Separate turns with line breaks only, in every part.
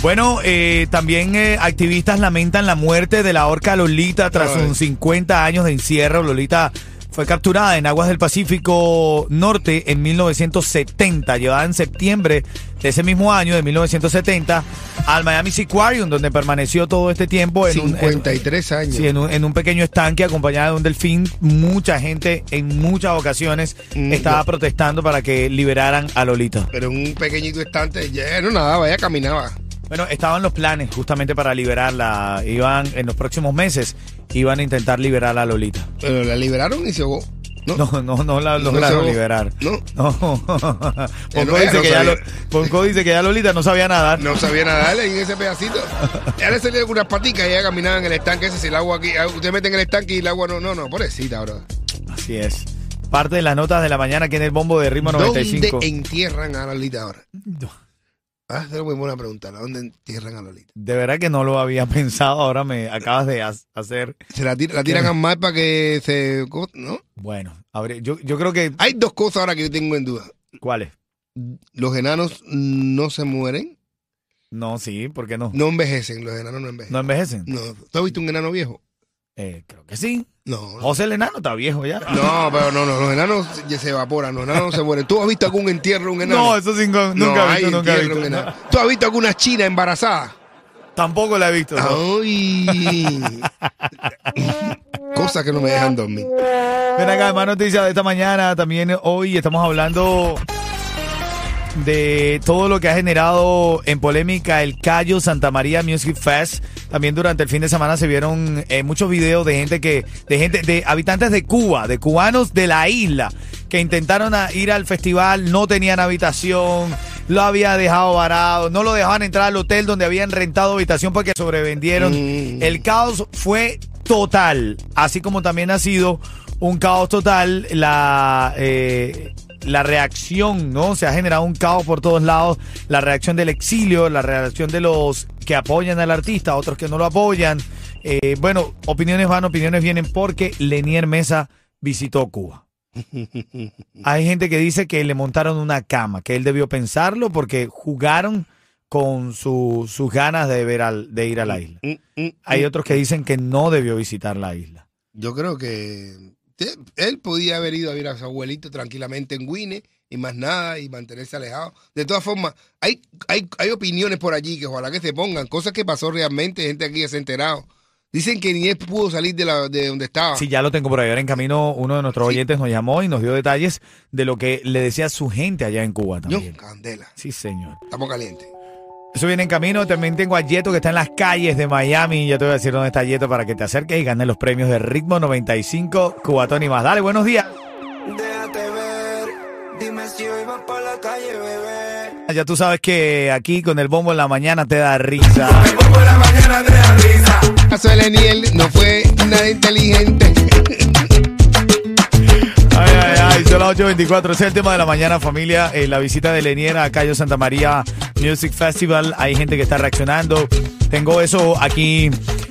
Bueno, eh, también eh, activistas lamentan la muerte de la orca Lolita tras
Ay.
sus 50 años de encierro. Lolita fue capturada en aguas del Pacífico Norte en 1970, llevada en septiembre de ese mismo año, de 1970, al Miami Sea Aquarium, donde permaneció todo este tiempo en un, en-
53 años.
Sí, en un, en un pequeño estanque acompañada de un delfín. Mucha gente en muchas ocasiones
Mm,
estaba
yo-
protestando para que liberaran a Lolita.
Pero en un pequeñito estante, ya no nadaba, ya caminaba.
Bueno, estaban los planes justamente para liberarla. Iban en los próximos meses, iban a intentar liberar a Lolita.
Pero la liberaron y se ahogó. No,
No, no, no la
No
lograron liberar.
no.
No. Ponco dice,
no
que ya. Lo- Ponco dice que ya Lolita no sabía nadar.
No sabía nadarle en ese pedacito. Ya le salían algunas paticas y ella caminaba en el estanque ese. Si el agua aquí, ah, usted mete en el estanque y el agua no, no, no, pobrecita, bro.
Así es. Parte de las notas de la mañana aquí en el bombo de ritmo 95.
¿Dónde entierran a Lolita ahora? Ah, es muy buena pregunta. ¿a ¿Dónde entierran a Lolita?
De verdad que no lo había pensado. Ahora me acabas de ha- hacer.
Se la, tir- la tiran al mar para que se... ¿No?
Bueno, yo, yo creo que.
Hay dos cosas ahora que yo tengo en duda.
¿Cuáles?
Los enanos no se mueren,
No, sí, ¿por qué no?
no envejecen. Los enanos no envejecen.
¿No envejecen?
No. ¿Tú has visto un enano viejo?
Eh, creo que sí.
No.
José el enano está viejo ya.
No, pero no, no, los enanos ya se evaporan, los enanos no se mueren. ¿Tú has visto algún entierro de un enano?
No, eso nunca
No,
he visto, nunca he visto.
enano. ¿Tú has visto alguna china embarazada?
Tampoco la he visto. no.
Ay. Cosas que no me dejan dormir.
Ven acá, más noticias de esta mañana. También hoy estamos hablando de todo lo que ha generado en polémica el Cayo Santa María Music Fest. También durante el fin de semana se vieron eh, muchos videos de gente que, de gente, de habitantes de Cuba, de cubanos de la isla, que intentaron a- ir al festival, no tenían habitación, lo había dejado varado, no lo dejaban entrar al hotel donde habían rentado habitación porque sobrevendieron.
Mm.
El caos fue total, así como también ha sido un caos total la eh, la reacción, ¿no? Se ha generado un caos por todos lados, la reacción del exilio, la reacción de los que apoyan al artista, otros que no lo apoyan. Eh, bueno, opiniones van, opiniones vienen porque Lenier Mesa visitó Cuba. Hay gente que dice que le montaron una cama, que él debió pensarlo porque jugaron con su- sus ganas de, ver al- de ir a la isla.
Mm, mm,
Hay
mm.
otros que dicen que no debió visitar la isla.
Yo creo que él podía haber ido a ver a su abuelito tranquilamente en Guine y más nada y mantenerse alejado. De todas formas, hay, hay, hay opiniones por allí que ojalá que se pongan, cosas que pasó realmente, gente aquí se ha enterado. Dicen que ni él pudo salir de, la, de donde estaba.
Sí, ya lo tengo por ahí. Ahora en camino, uno de nuestros
Sí.
oyentes nos llamó y nos dio detalles de lo que le decía su gente allá en Cuba
Yo,
también.
candela,
Sí, señor.
estamos calientes.
Eso viene en camino. También tengo a Yeto que está en las calles de Miami. Ya te voy a decir dónde está Yeto para que te acerques y ganes los premios de Ritmo 95, Cubatón y más. Dale, buenos días.
Déjate ver, dime si hoy vas por la calle, bebé.
Ya tú sabes que aquí con el bombo en la mañana te da risa.
El caso de Leniel no fue nada inteligente.
Las 8.24. Ese es el tema de la mañana, familia. Eh, la visita de Leniera a Cayo Santa María Music Festival. Hay gente que está reaccionando. Tengo eso aquí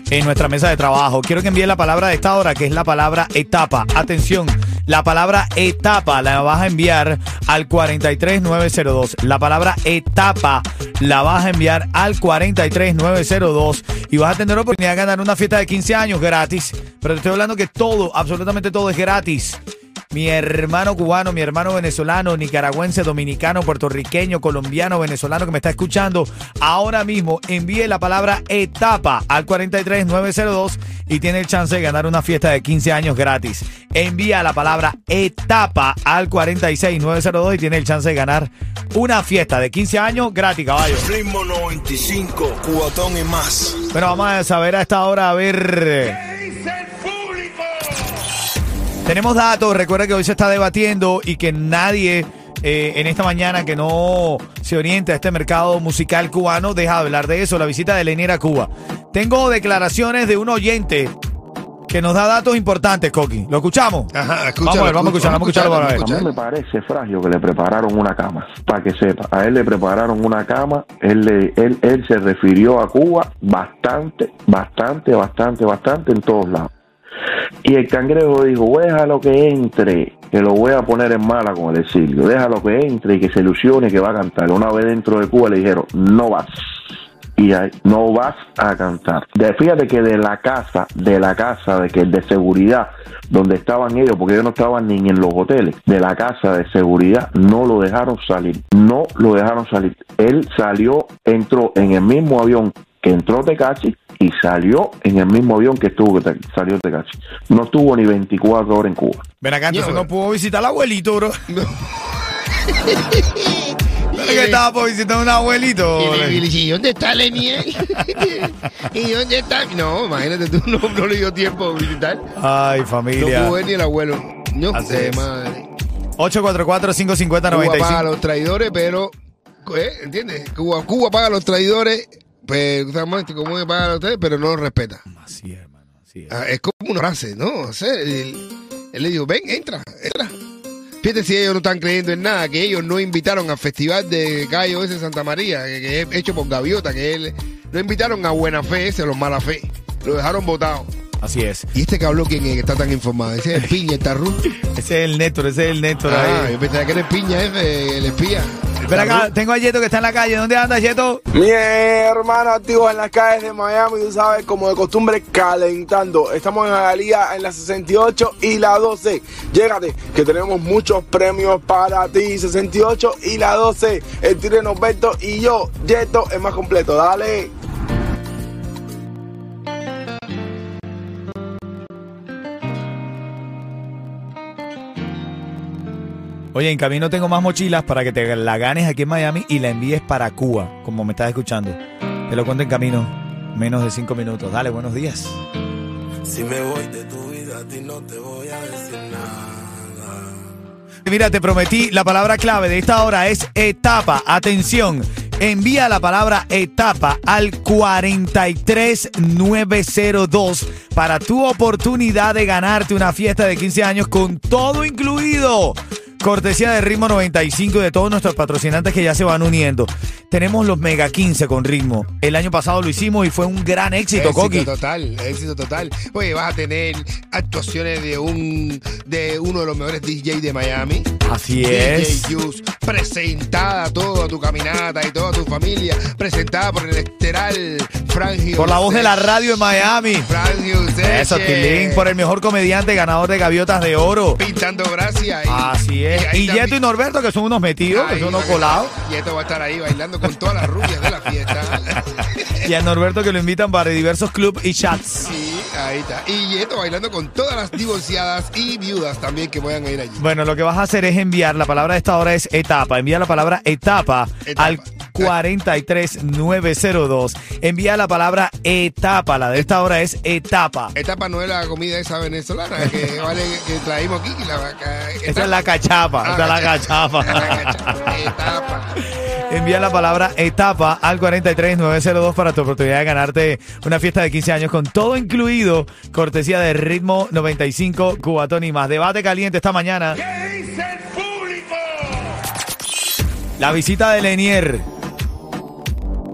en nuestra mesa de trabajo. Quiero que envíe la palabra de esta hora, que es la palabra etapa. Atención, la palabra etapa la vas a enviar al 43902. La palabra etapa la vas a enviar al 43902 y vas a tener la oportunidad de ganar una fiesta de 15 años gratis. Pero te estoy hablando que todo, absolutamente todo es gratis. Mi hermano cubano, mi hermano venezolano, nicaragüense, dominicano, puertorriqueño, colombiano, venezolano que me está escuchando, ahora mismo envíe la palabra etapa al 43902 y tiene el chance de ganar una fiesta de 15 años gratis. Envía la palabra etapa al 46902 y tiene el chance de ganar una fiesta de 15 años gratis, caballo.
Ritmo 95, cubatón y más.
Bueno, vamos a saber a esta hora, a ver. Tenemos datos, recuerda que hoy se está debatiendo y que nadie eh, en esta mañana que no se oriente a este mercado musical cubano deja de hablar de eso, la visita de Lenier a Cuba. Tengo declaraciones de un oyente que nos da datos importantes, Coqui. ¿Lo escuchamos?
Ajá,
Vamos a ver, vamos a escuchar, vamos a escucharlo para ver.
vamos
A mí me parece frágil que le prepararon una cama, para que sepa. A él le prepararon una cama, él, le- él, él se refirió a Cuba bastante, bastante, bastante, bastante en todos lados. Y el cangrejo dijo, déjalo que entre, que lo voy a poner en mala con el exilio, déjalo que entre y que se ilusione que va a cantar. Una vez dentro de Cuba le dijeron, no vas. Y ahí, no vas a cantar. De, fíjate que de la casa, de la casa de que de seguridad, donde estaban ellos, porque ellos no estaban ni en los hoteles, de la casa de seguridad, no lo dejaron salir. No lo dejaron salir. Él salió, entró en el mismo avión que entró Tecachi y salió en el mismo avión que estuvo que te- salió Tecachi. No estuvo ni 24 horas en Cuba.
Ven acá, entonces no pudo visitar al abuelito, bro.
No.
¿Sabes que estaba por visitar a un abuelito?
Y, le- y ¿y dónde está Lenier? ¿Y dónde está? No, imagínate, tú no, no le dio tiempo de visitar.
Ay,
No
familia.
pudo ver ni el abuelo. No
es.
madre.
844-550-95.
Cuba paga a los traidores, pero, ¿eh? ¿entiendes? Cuba, Cuba paga a los traidores, pero, exactamente, como paga a los traidores, pero no los respeta.
Así es, hermano. Así es.
Ah, es como una frase, ¿no? O sea, él, él le dijo, ven, entra, entra. Fíjate si ellos no están creyendo en nada, que ellos no invitaron al festival de Gallo ese en Santa María, que, que es hecho por Gaviota, que él no invitaron a buena fe ese, a los mala fe. Lo dejaron votado.
Así es.
¿Y este que habló quién es que está tan informado? Ese es el piña, el tarru.
Ese es el Néstor, ese es el Néstor
Ah,
ahí.
yo pensaba que era el piña ese, el espía.
Ven acá, tengo a Yeto que está en la calle. ¿Dónde anda, Yeto?
Mi hermano activo en las calles de Miami, tú sabes, como de costumbre, calentando. Estamos en Jalía en la 68 y la 12. Llégate, que tenemos muchos premios para ti. 68 y la 12. El Tigre Norberto y yo, Yeto, es más completo. Dale.
Oye, en camino tengo más mochilas para que te la ganes aquí en Miami y la envíes para Cuba, como me estás escuchando. Te lo cuento en camino. Menos de cinco minutos. Dale, buenos días.
Si me voy de tu vida, a ti no te voy a decir nada.
Mira, te prometí, la palabra clave de esta hora es etapa. Atención, envía la palabra etapa al 43902 para tu oportunidad de ganarte una fiesta de 15 años con todo incluido. Cortesía de Ritmo 95 y de todos nuestros patrocinantes que ya se van uniendo. Tenemos los Mega 15 con Ritmo. El año pasado lo hicimos y fue un gran éxito, Coqui.
Éxito total, éxito total. Oye, vas a tener actuaciones de un de uno de los mejores DJs de Miami.
Así
DJ
es.
Juice, presentada toda tu caminata y toda tu familia, presentada por el esteral Frangio.
Por la voz de la radio en Miami.
Frangio
Eso, Tilín, por el mejor comediante ganador de Gaviotas de Oro.
Pintando gracia. y-
Así es. Y Yeto y Norberto, que son unos metidos, que son unos colados.
Yeto va a estar ahí bailando con todas las rubias de la fiesta.
Y a Norberto que lo invitan para diversos clubs y chats.
Sí, ahí está. Y Yeto bailando con todas las divorciadas y viudas también que a ir allí.
Bueno, lo que vas a hacer es enviar, la palabra de esta hora es etapa. Envía la palabra etapa,
Etapa.
al 43902. Envía la palabra etapa. La de esta hora es etapa.
Etapa no es la comida esa venezolana que vale que traímos aquí. La,
Esa es la cachapa.
Ah,
esa es la cachapa.
Etapa.
Envía la palabra etapa al 43902 para tu oportunidad de ganarte una fiesta de 15 años con todo incluido, cortesía de Ritmo 95, Cubatón y más. Debate caliente esta mañana. La visita de Lenier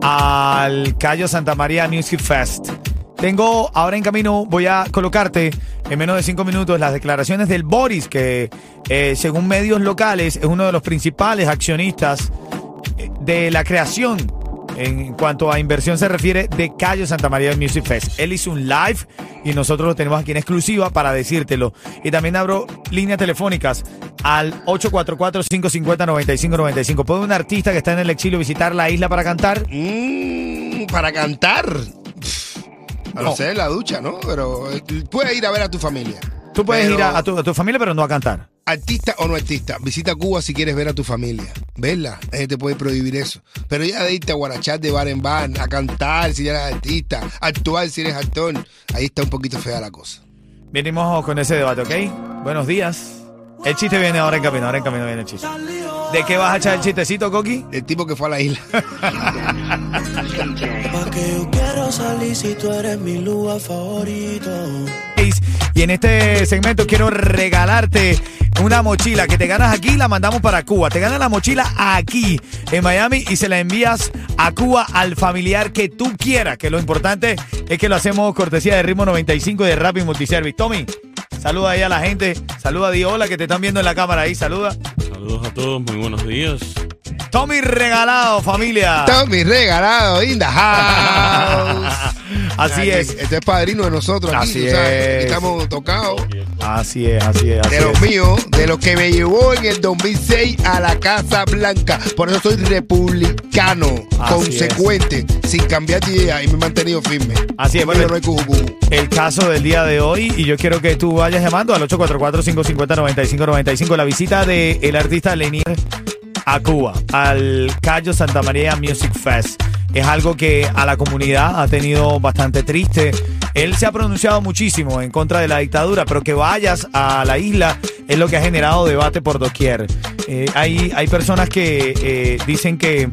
al Cayo Santa María Music Fest. Tengo ahora en camino, voy a colocarte en menos de cinco minutos las declaraciones del Boris, que eh, según medios locales es uno de los principales accionistas eh, de la creación en cuanto a inversión se refiere de Cayo Santa María Music Fest. Él hizo un live y nosotros lo tenemos aquí en exclusiva para decírtelo. Y también abro líneas telefónicas al 844-550-9595. ¿Puede un artista que está en el exilio visitar la isla para cantar?
Mm, para cantar. A no
No.
en la ducha, ¿no? Pero eh, puedes ir a ver a tu familia.
Tú puedes
Pero-
ir a, a tu, a tu familia, pero no a cantar.
Artista o no artista, visita Cuba si quieres ver a tu familia. Verla, nadie te puede prohibir eso. Pero ya de irte a guarachar de bar en bar, a cantar si eres artista, actuar si eres actor, ahí está un poquito fea la cosa.
Venimos con ese debate, ¿ok? Buenos días. El chiste viene ahora en camino, ahora en camino viene el chiste. ¿De qué vas a echar el chistecito, Coqui?
El tipo que fue a la isla.
Pa' que yo quiero salir si tú eres mi lugar favorito.
gratis. Y en este segmento quiero regalarte una mochila que te ganas aquí y la mandamos para Cuba. Te ganas la mochila aquí en Miami y se la envías a Cuba al familiar que tú quieras. Que lo importante es que lo hacemos cortesía de Ritmo 95 y de Rapid Multiservice. Tommy, saluda ahí a la gente. Saluda a Diola que te están viendo en la cámara ahí. Saluda.
Saludos a todos, muy buenos días.
Tommy regalado, familia.
Tommy regalado, in the house.
Así
O sea,
es.
Este es padrino de nosotros aquí,
Así es.
Aquí Estamos tocados.
Así es, así es. Así
De los míos, de los que me llevó en el 2006 a la Casa Blanca. Por eso soy republicano,
Así
consecuente, sin cambiar de idea y me he mantenido firme.
Así es, bueno.
no hay
el caso del día de hoy y yo quiero que tú vayas llamando al 844-550-9595 la visita del el artista Lenier a Cuba, al Cayo Santa María Music Fest. Es algo que a la comunidad ha tenido bastante triste. Él se ha pronunciado muchísimo en contra de la dictadura, pero que vayas a la isla es lo que ha generado debate por doquier. Eh, hay, hay personas que eh, dicen que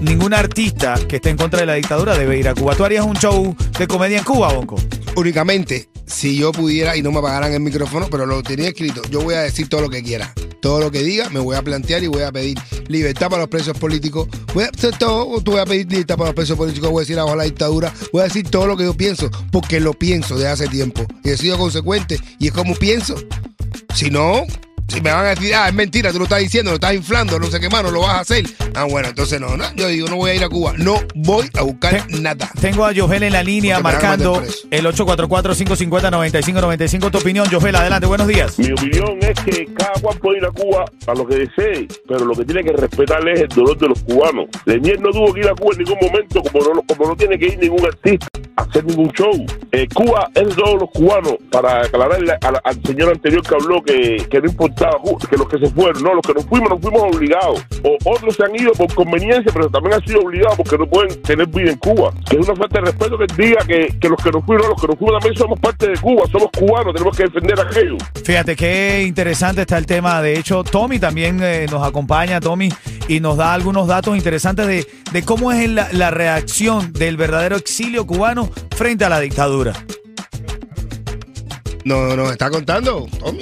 ningún artista que esté en contra de la dictadura debe ir a Cuba. ¿Tú harías un show de comedia en Cuba, Bonco?
Únicamente, si yo pudiera y no me apagaran el micrófono, pero lo tenía escrito, yo voy a decir todo lo que quiera. Todo lo que diga, me voy a plantear y voy a pedir libertad para los presos políticos. Voy a hacer todo, tú voy a pedir libertad para los presos políticos, voy a decir abajo la dictadura, voy a decir todo lo que yo pienso, porque lo pienso de hace tiempo. Y he sido consecuente, y es como pienso. Si no, si me van a decir, ah, es mentira, tú lo estás diciendo, lo estás inflando, no sé qué más, no lo vas a hacer. Ah, bueno, entonces no, no, yo digo, no voy a ir a Cuba, no voy a buscar nada.
Tengo a Yogel en la línea
Porque
marcando el 844-550-9595. Tu opinión, Yogel, adelante, buenos días.
Mi opinión es que cada cual puede ir a Cuba a lo que desee, pero lo que tiene que respetarle es el dolor de los cubanos. Lenier no tuvo que ir a Cuba en ningún momento, como no, como no tiene que ir ningún artista a hacer ningún show. Eh, Cuba es de todos los cubanos, para aclararle al, al señor anterior que habló que, que no importaba Cu- que los que se fueron, no, los que nos fuimos, nos fuimos obligados. O otros se han ido por conveniencia, pero también han sido obligados porque no pueden tener vida en Cuba. Que es una falta de respeto que diga que, que los que nos fuimos, no, los que nos fuimos también somos parte de Cuba, somos cubanos, tenemos que defender aquello.
Fíjate qué interesante está el tema. De hecho, Tommy también eh, nos acompaña, Tommy, y nos da algunos datos interesantes de, de cómo es la, la reacción del verdadero exilio cubano frente a la dictadura.
No, nos está contando, Tommy.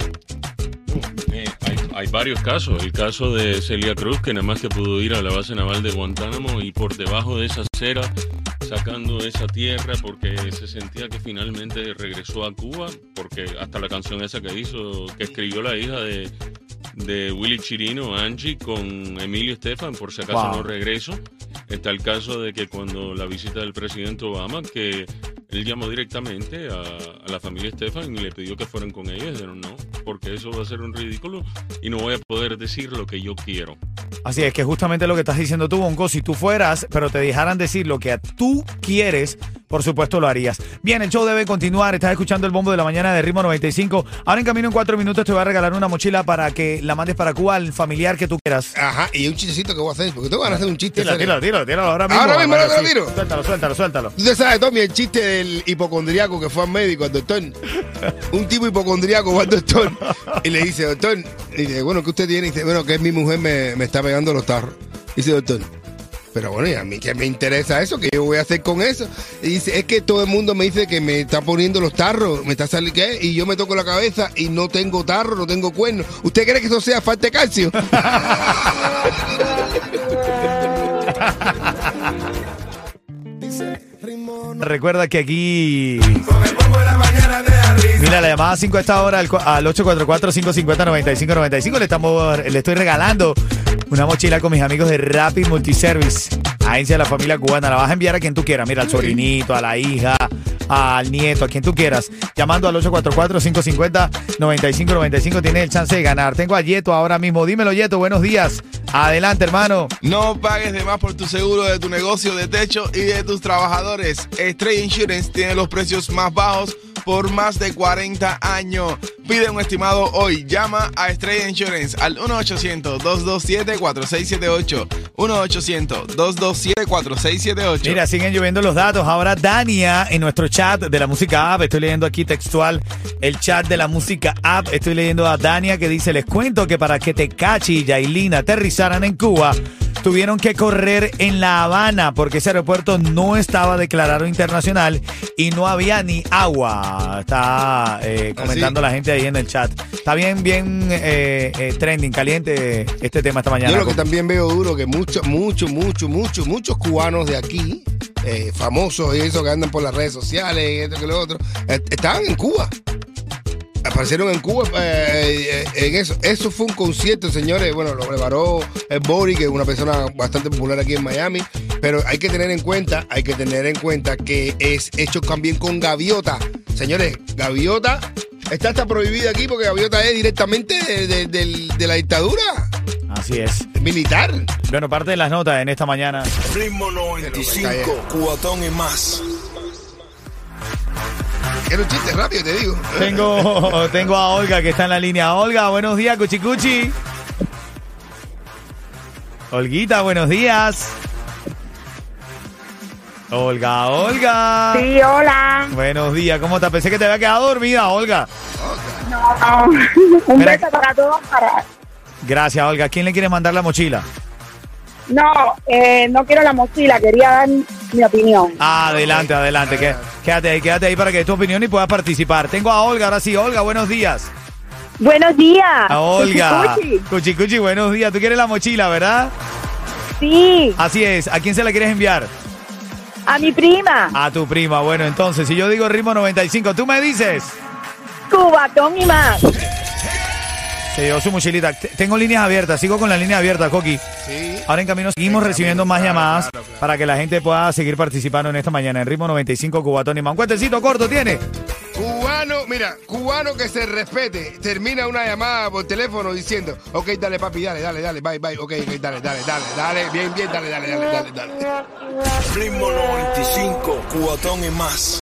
Hay, varios casos. El caso de Celia Cruz, que nada más que pudo ir a la base naval de Guantánamo y por debajo de esa acera, sacando esa tierra porque se sentía que finalmente regresó a Cuba, porque hasta la canción esa que hizo, que escribió la hija de, de Willy Chirino, Angie, con Emilio Estefan, por si acaso
Wow.
no regreso. Está el caso de que cuando la visita del presidente Obama, que él llamó directamente a, a la familia Estefan y le pidió que fueran con ella. Y dijeron no, porque eso va a ser un ridículo y no voy a poder decir lo que yo quiero.
Así es que justamente lo que estás diciendo tú, Bonco, si tú fueras, pero te dejaran decir lo que tú quieres, por supuesto lo harías. Bien, el show debe continuar. Estás escuchando el bombo de la mañana de Ritmo 95. Ahora en camino en cuatro minutos te voy a regalar una mochila para que la mandes para Cuba al familiar que tú quieras.
Ajá, y un chistecito que voy a hacer, porque te van a hacer un chiste.
Tíralo, tíralo, tíralo, tíralo ahora mismo.
Ahora mismo lo tiro.
Suéltalo, suéltalo, suéltalo.
Tú sabes, Tommy, el chiste del hipocondriaco que fue al médico, al doctor. Un tipo hipocondriaco va al doctor y le dice, doctor, y dice, bueno, ¿qué usted tiene? Y dice, bueno, que mi mujer me, me está pegando los tarros. Dice, doctor, pero bueno, ¿y a mí qué me interesa eso? ¿Qué yo voy a hacer con eso? Y dice, es que todo el mundo me dice que me está poniendo los tarros, me está saliendo, ¿qué? Y yo me toco la cabeza y no tengo tarro, no tengo cuernos. ¿Usted cree que eso sea falta de calcio?
Recuerda que aquí. Mira, la llamada 5 a esta hora al, al 844-550-9595. Le, estamos, le estoy regalando una mochila con mis amigos de Rapid Multiservice. Agencia de la familia cubana. La vas a enviar a quien tú quieras. Mira, al sobrinito, a la hija, al nieto, a quien tú quieras. Llamando al 844-550-9595. Tienes el chance de ganar. Tengo a Yeto ahora mismo. Dímelo, Yeto. Buenos días. Adelante, hermano.
No pagues de más por tu seguro de tu negocio de techo y de tus trabajadores. Stray Insurance tiene los precios más bajos por más de 40 años. Pide un estimado hoy. Llama a Stray Insurance al 1-800-227-4678. 1-800-227-4678.
Mira, siguen lloviendo los datos. Ahora Dania en nuestro chat de la música app. Estoy leyendo aquí textual el chat de la música app. Estoy leyendo a Dania que dice, les cuento que para que te cachi y Yailin aterrizaran en Cuba, tuvieron que correr en La Habana porque ese aeropuerto no estaba declarado internacional y no había ni agua. Está eh, comentando la gente ahí en el chat. Está bien, bien eh, eh, trending, caliente este tema esta mañana.
Yo lo que también veo duro que muchos, muchos, muchos, muchos, muchos cubanos de aquí, famosos y eso que andan por las redes sociales y esto que lo otro, estaban en Cuba. Aparecieron en Cuba eh, eh, en eso. Eso fue un concierto, señores. Bueno, lo preparó el Bori, que es una persona bastante popular aquí en Miami. Pero hay que tener en cuenta, hay que tener en cuenta que es hecho también con gaviota. Señores, gaviota está hasta prohibida aquí porque gaviota es directamente de, de- del- de la dictadura
Así es.
militar.
Bueno, parte de las notas en esta mañana.
Ritmo 95, cubatón y más.
Era un chiste rápido, te digo.
Tengo, tengo a Olga que está en la línea. Olga, buenos días, Cuchicuchi. Olguita, buenos días. Olga, Olga.
Sí, hola.
Buenos días, ¿cómo te Pensé que te había quedado dormida, Olga.
No, no. Un
Mira-
beso para todos. Para...
Gracias, Olga. ¿Quién le quiere mandar la mochila?
No, eh, no quiero la mochila, quería dar mi opinión.
Adelante, adelante. que- Quédate ahí, quédate ahí para que dé tu opinión y puedas participar. Tengo a Olga, ahora sí. Olga, buenos días.
Buenos días.
A Olga.
Cuchicuchi.
Cuchicuchi, buenos días. Tú quieres la mochila, ¿verdad?
Sí,
Así es. ¿A quién se la quieres enviar?
a mi prima.
A tu prima. Bueno, entonces, si yo digo ritmo 95, tú me dices.
Cubatón y más.
Se llevó su mochilita. Tengo líneas abiertas. Sigo con la línea abierta, Coqui.
Sí.
Ahora en camino seguimos recibiendo más llamadas para que la gente pueda seguir participando en esta mañana en ritmo 95 Cubatón y más. Un cuentecito corto tiene.
Cubano, mira, cubano que se respete, termina una llamada por teléfono diciendo, ok, dale papi, dale, dale, dale, bye, bye, ok, ok, dale, dale, dale, dale, bien, bien, dale, dale, dale, dale, dale.
Ritmo 95, cubatón y más.